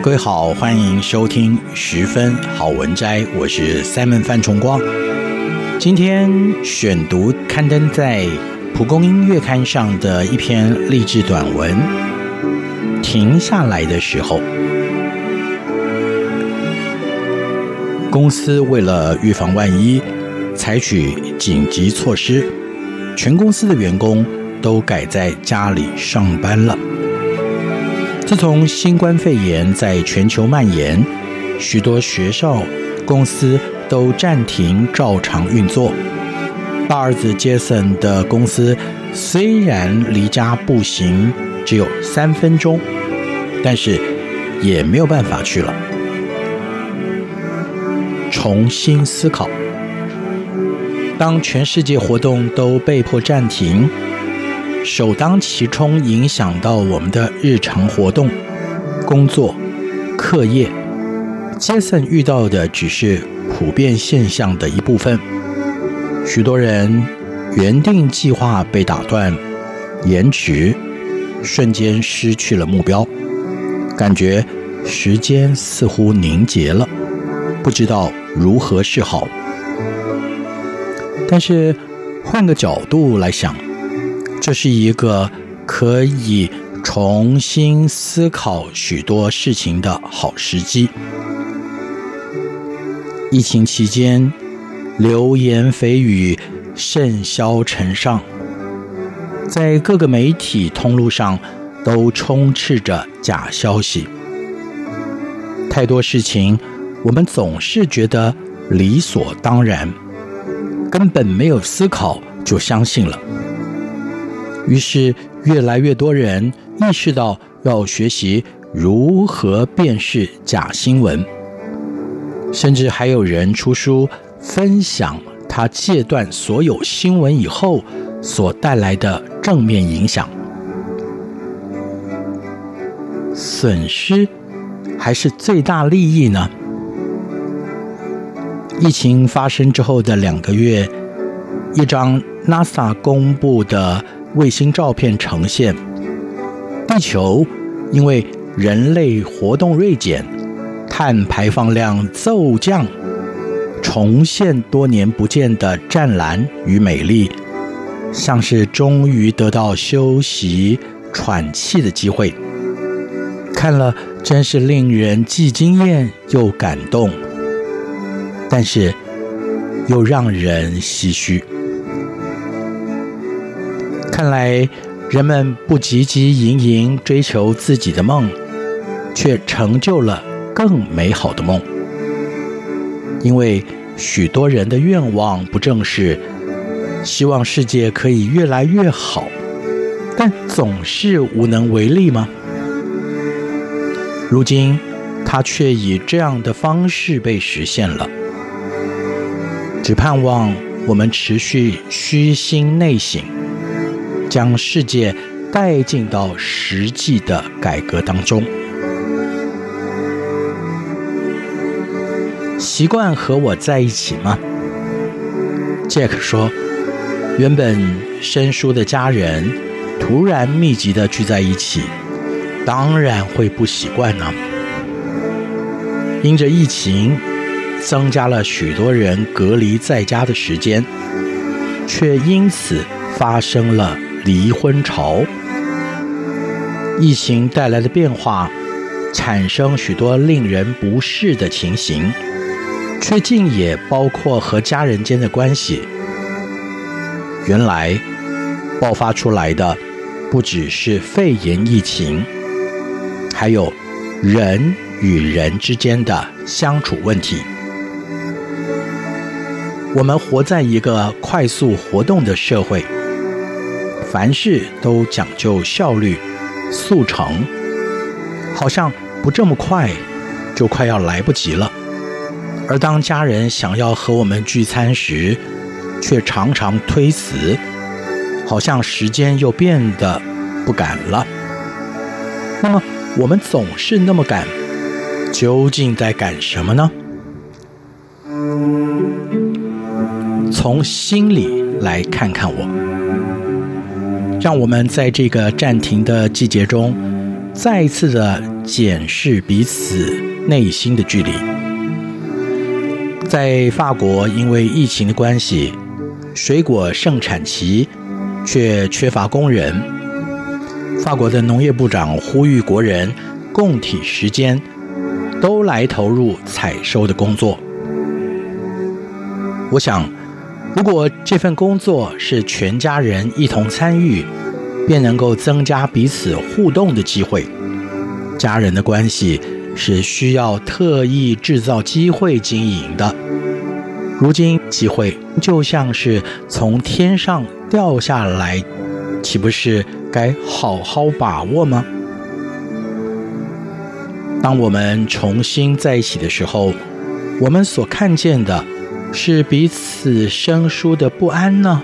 各位好，欢迎收听十分好文摘，我是 Simon 范崇光。今天选读刊登在蒲公英月刊上的一篇励志短文。停下来的时候，公司为了预防万一，采取紧急措施，全公司的员工都改在家里上班了。自从新冠肺炎在全球蔓延，许多学校、公司都暂停照常运作。大儿子杰森的公司虽然离家步行只有三分钟，但是也没有办法去了。重新思考，当全世界活动都被迫暂停。首当其冲影响到我们的日常活动、工作、课业。杰森遇到的只是普遍现象的一部分。许多人原定计划被打断、延迟，瞬间失去了目标，感觉时间似乎凝结了，不知道如何是好。但是换个角度来想。这是一个可以重新思考许多事情的好时机。疫情期间，流言蜚语甚嚣尘上，在各个媒体通路上都充斥着假消息。太多事情，我们总是觉得理所当然，根本没有思考就相信了。于是，越来越多人意识到要学习如何辨识假新闻，甚至还有人出书分享他戒断所有新闻以后所带来的正面影响。损失还是最大利益呢？疫情发生之后的两个月，一张 NASA 公布的。卫星照片呈现，地球因为人类活动锐减，碳排放量骤降，重现多年不见的湛蓝与美丽，像是终于得到休息喘气的机会。看了真是令人既惊艳又感动，但是又让人唏嘘。看来，人们不汲汲营营追求自己的梦，却成就了更美好的梦。因为许多人的愿望不正是希望世界可以越来越好，但总是无能为力吗？如今，他却以这样的方式被实现了。只盼望我们持续虚心内省。将世界带进到实际的改革当中。习惯和我在一起吗？Jack 说：“原本生疏的家人突然密集的聚在一起，当然会不习惯呢。”因着疫情，增加了许多人隔离在家的时间，却因此发生了离婚潮。疫情带来的变化，产生许多令人不适的情形，却竟也包括和家人间的关系。原来，爆发出来的不只是肺炎疫情，还有人与人之间的相处问题。我们活在一个快速活动的社会，凡事都讲究效率。速成，好像不这么快，就快要来不及了。而当家人想要和我们聚餐时，却常常推辞，好像时间又变得不赶了。那么我们总是那么赶，究竟在赶什么呢？从心里来看看我。让我们在这个暂停的季节中，再一次的检视彼此内心的距离。在法国，因为疫情的关系，水果盛产期，却缺乏工人。法国的农业部长呼吁国人共体时间，都来投入采收的工作。我想。如果这份工作是全家人一同参与，便能够增加彼此互动的机会。家人的关系是需要特意制造机会经营的。如今机会就像是从天上掉下来，岂不是该好好把握吗？当我们重新在一起的时候，我们所看见的。是彼此生疏的不安呢，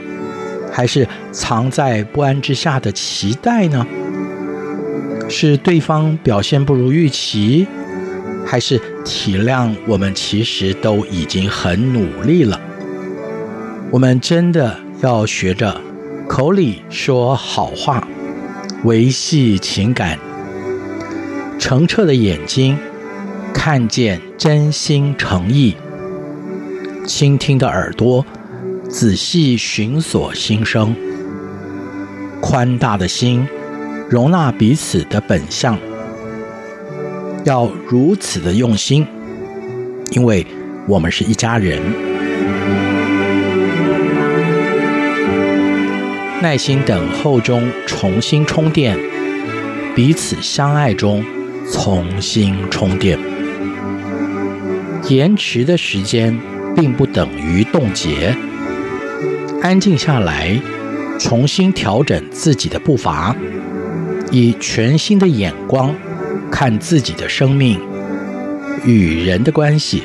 还是藏在不安之下的期待呢？是对方表现不如预期，还是体谅我们其实都已经很努力了？我们真的要学着口里说好话，维系情感，澄澈的眼睛看见真心诚意。倾听的耳朵，仔细寻索心声；宽大的心，容纳彼此的本相。要如此的用心，因为我们是一家人。耐心等候中重新充电，彼此相爱中重新充电。延迟的时间。并不等于冻结。安静下来，重新调整自己的步伐，以全新的眼光看自己的生命与人的关系，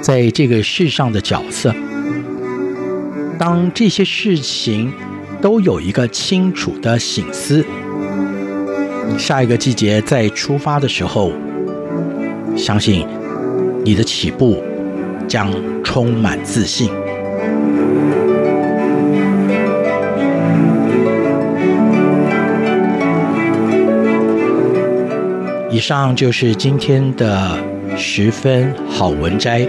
在这个世上的角色。当这些事情都有一个清楚的醒思，下一个季节再出发的时候，相信你的起步。将充满自信。以上就是今天的十分好文摘，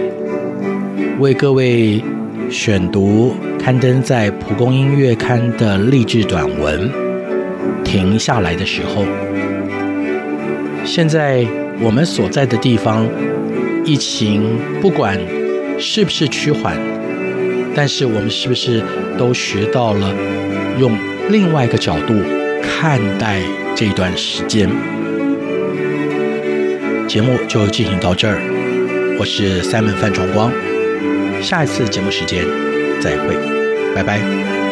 为各位选读刊登在蒲公英月刊的励志短文。停下来的时候，现在我们所在的地方，疫情不管。是不是趋缓？但是我们是不是都学到了用另外一个角度看待这段时间？节目就进行到这儿，我是 Simon 范崇光，下一次节目时间再会，拜拜。